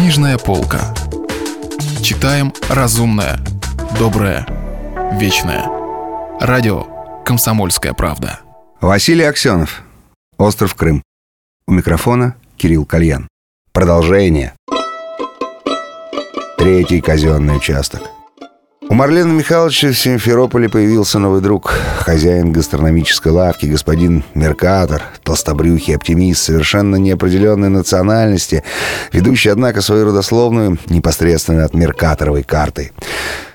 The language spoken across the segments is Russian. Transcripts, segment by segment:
Книжная полка. Читаем разумное, доброе, вечное. Радио «Комсомольская правда». Василий Аксенов. Остров Крым. У микрофона Кирилл Кальян. Продолжение. Третий казенный участок. У Марлена Михайловича в Симферополе появился новый друг, хозяин гастрономической лавки, господин Меркатор, толстобрюхий оптимист совершенно неопределенной национальности, ведущий, однако, свою родословную непосредственно от Меркаторовой карты.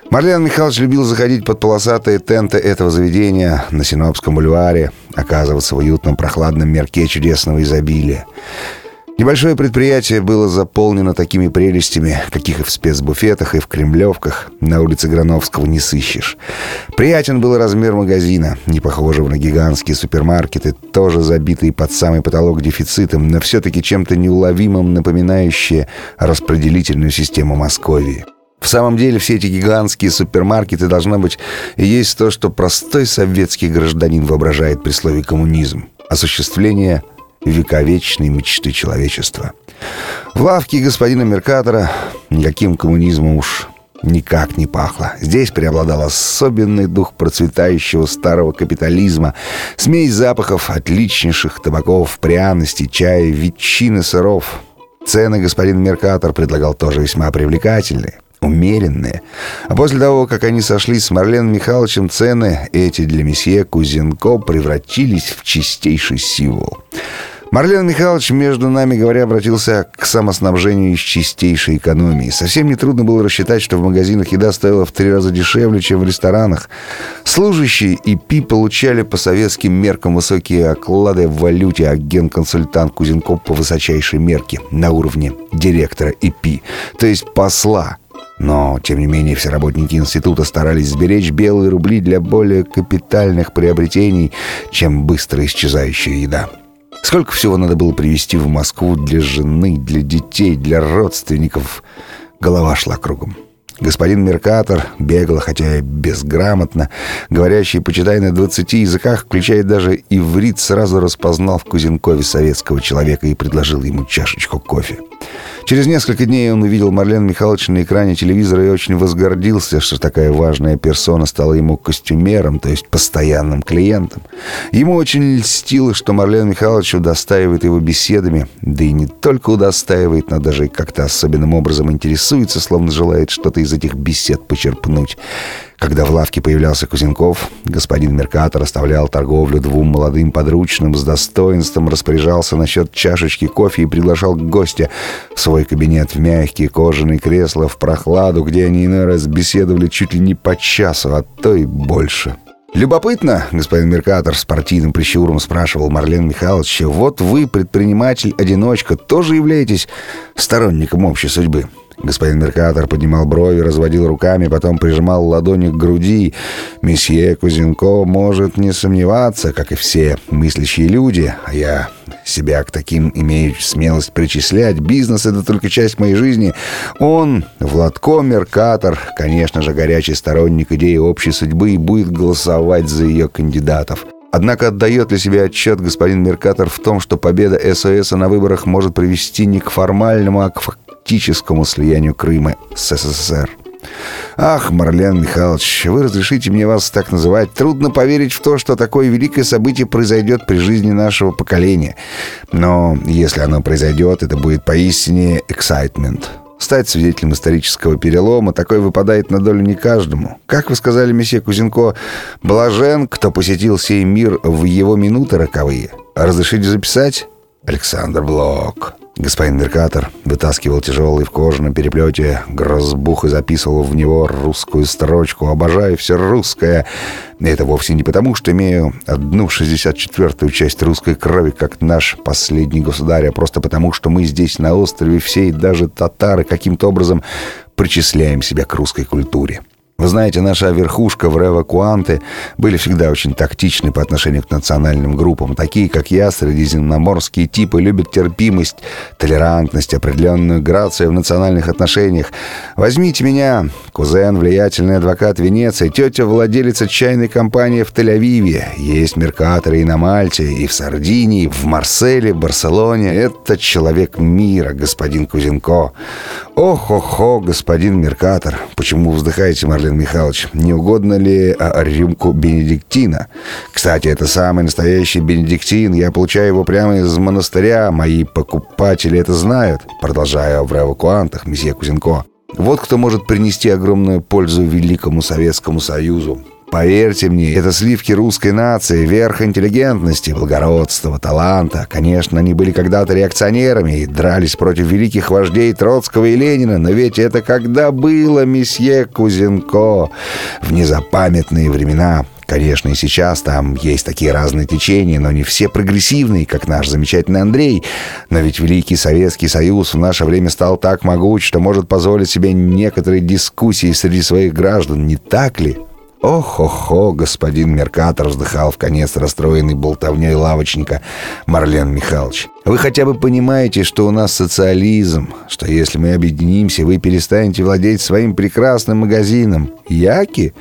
Марлен Михайлович любил заходить под полосатые тенты этого заведения на Синопском бульваре, оказываться в уютном прохладном мерке чудесного изобилия. Небольшое предприятие было заполнено такими прелестями, каких и в спецбуфетах, и в кремлевках на улице Грановского не сыщешь. Приятен был размер магазина, не похожего на гигантские супермаркеты, тоже забитые под самый потолок дефицитом, но все-таки чем-то неуловимым напоминающие распределительную систему Московии. В самом деле все эти гигантские супермаркеты должно быть и есть то, что простой советский гражданин воображает при слове «коммунизм». Осуществление – вековечной мечты человечества. В лавке господина Меркатора никаким коммунизмом уж никак не пахло. Здесь преобладал особенный дух процветающего старого капитализма, смесь запахов отличнейших табаков, пряностей, чая, ветчины, сыров. Цены господин Меркатор предлагал тоже весьма привлекательные умеренные. А после того, как они сошлись с Марленом Михайловичем, цены эти для месье Кузенко превратились в чистейший символ. Марлен Михайлович, между нами говоря, обратился к самоснабжению из чистейшей экономии. Совсем нетрудно было рассчитать, что в магазинах еда стоила в три раза дешевле, чем в ресторанах. Служащие и ПИ получали по советским меркам высокие оклады в валюте, а генконсультант Кузенков по высочайшей мерке на уровне директора ИПИ, то есть посла. Но, тем не менее, все работники института старались сберечь белые рубли для более капитальных приобретений, чем быстро исчезающая еда. Сколько всего надо было привезти в Москву для жены, для детей, для родственников. Голова шла кругом. Господин Меркатор бегал, хотя и безграмотно, говорящий, почитай, на двадцати языках, включая даже иврит, сразу распознал в Кузенкове советского человека и предложил ему чашечку кофе. Через несколько дней он увидел Марлен Михайловича на экране телевизора и очень возгордился, что такая важная персона стала ему костюмером, то есть постоянным клиентом. Ему очень льстило, что Марлен Михайлович удостаивает его беседами, да и не только удостаивает, но даже и как-то особенным образом интересуется, словно желает что-то из этих бесед почерпнуть. Когда в лавке появлялся Кузенков, господин Меркатор оставлял торговлю двум молодым подручным, с достоинством распоряжался насчет чашечки кофе и приглашал гостя в свой кабинет в мягкие кожаные кресла, в прохладу, где они иной раз беседовали чуть ли не по часу, а то и больше. «Любопытно, господин Меркатор с партийным прищуром спрашивал Марлен Михайлович, вот вы, предприниматель-одиночка, тоже являетесь сторонником общей судьбы?» Господин Меркатор поднимал брови, разводил руками, потом прижимал ладони к груди. Месье Кузенко может не сомневаться, как и все мыслящие люди, а я себя к таким имею смелость причислять. Бизнес — это только часть моей жизни. Он, Владко Меркатор, конечно же, горячий сторонник идеи общей судьбы и будет голосовать за ее кандидатов. Однако отдает ли себе отчет господин Меркатор в том, что победа СОС на выборах может привести не к формальному, а к фактическому слиянию Крыма с СССР? Ах, Марлен Михайлович, вы разрешите мне вас так называть. Трудно поверить в то, что такое великое событие произойдет при жизни нашего поколения. Но если оно произойдет, это будет поистине excitement. Стать свидетелем исторического перелома такой выпадает на долю не каждому. Как вы сказали, месье Кузенко, блажен, кто посетил сей мир в его минуты роковые. Разрешите записать? Александр Блок. Господин Меркатор вытаскивал тяжелый в кожаном переплете грозбух и записывал в него русскую строчку «Обожаю все русское». И это вовсе не потому, что имею одну шестьдесят четвертую часть русской крови, как наш последний государь, а просто потому, что мы здесь на острове все и даже татары каким-то образом причисляем себя к русской культуре. Вы знаете, наша верхушка в Рева были всегда очень тактичны по отношению к национальным группам. Такие, как я, средиземноморские типы, любят терпимость, толерантность, определенную грацию в национальных отношениях. Возьмите меня, кузен, влиятельный адвокат Венеции, тетя владелица чайной компании в Тель-Авиве. Есть меркаторы и на Мальте, и в Сардинии, в Марселе, Барселоне. Это человек мира, господин Кузенко. Ох-охо, господин Меркатор. Почему вздыхаете, Марлен Михайлович? Не угодно ли а, рюмку бенедиктина? Кстати, это самый настоящий бенедиктин. Я получаю его прямо из монастыря. Мои покупатели это знают. Продолжаю в эвакуантах, месье Кузенко. Вот кто может принести огромную пользу Великому Советскому Союзу. Поверьте мне, это сливки русской нации, верх интеллигентности, благородства, таланта. Конечно, они были когда-то реакционерами и дрались против великих вождей Троцкого и Ленина, но ведь это когда было, месье Кузенко? В незапамятные времена. Конечно, и сейчас там есть такие разные течения, но не все прогрессивные, как наш замечательный Андрей. Но ведь Великий Советский Союз в наше время стал так могуч, что может позволить себе некоторые дискуссии среди своих граждан, не так ли? «Ох-охо, господин Меркатор!» вздыхал в конец расстроенный болтовней лавочника Марлен Михайлович. «Вы хотя бы понимаете, что у нас социализм, что если мы объединимся, вы перестанете владеть своим прекрасным магазином. Яки?»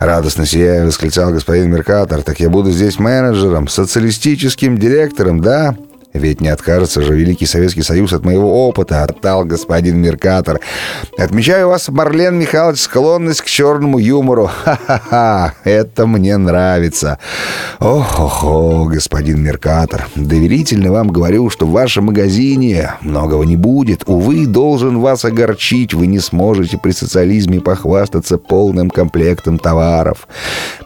Радостно сияя, восклицал господин Меркатор. «Так я буду здесь менеджером, социалистическим директором, да?» Ведь не откажется же Великий Советский Союз от моего опыта, оттал господин Меркатор. Отмечаю вас, Марлен Михайлович, склонность к черному юмору. Ха-ха-ха, это мне нравится. Ох-охо, господин Меркатор, доверительно вам говорю, что в вашем магазине многого не будет. Увы, должен вас огорчить, вы не сможете при социализме похвастаться полным комплектом товаров.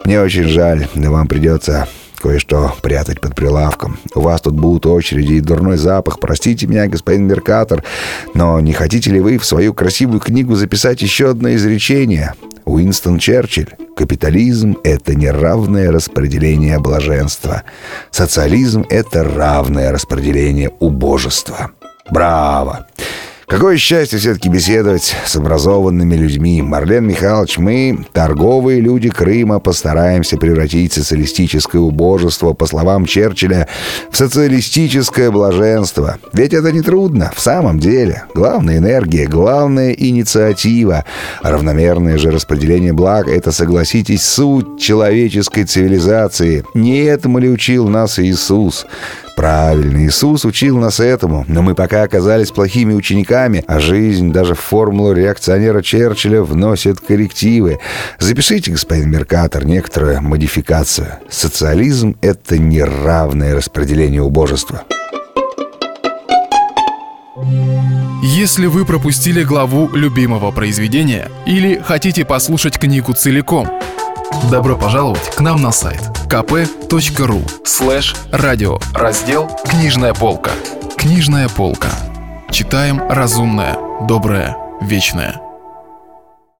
Мне очень жаль, но вам придется кое-что прятать под прилавком. У вас тут будут очереди и дурной запах. Простите меня, господин Меркатор, но не хотите ли вы в свою красивую книгу записать еще одно изречение? Уинстон Черчилль. Капитализм — это неравное распределение блаженства. Социализм — это равное распределение убожества. Браво! Какое счастье все-таки беседовать с образованными людьми. Марлен Михайлович, мы, торговые люди Крыма, постараемся превратить социалистическое убожество, по словам Черчилля, в социалистическое блаженство. Ведь это не трудно, в самом деле. Главная энергия, главная инициатива. Равномерное же распределение благ — это, согласитесь, суть человеческой цивилизации. Не этому ли учил нас Иисус? Правильно, Иисус учил нас этому, но мы пока оказались плохими учениками, а жизнь даже в формулу реакционера Черчилля вносит коррективы. Запишите, господин Меркатор, некоторую модификацию. Социализм — это неравное распределение убожества. Если вы пропустили главу любимого произведения или хотите послушать книгу целиком, добро пожаловать к нам на сайт – kp.ru слэш радио раздел «Книжная полка». Книжная полка. Читаем разумное, доброе, вечное.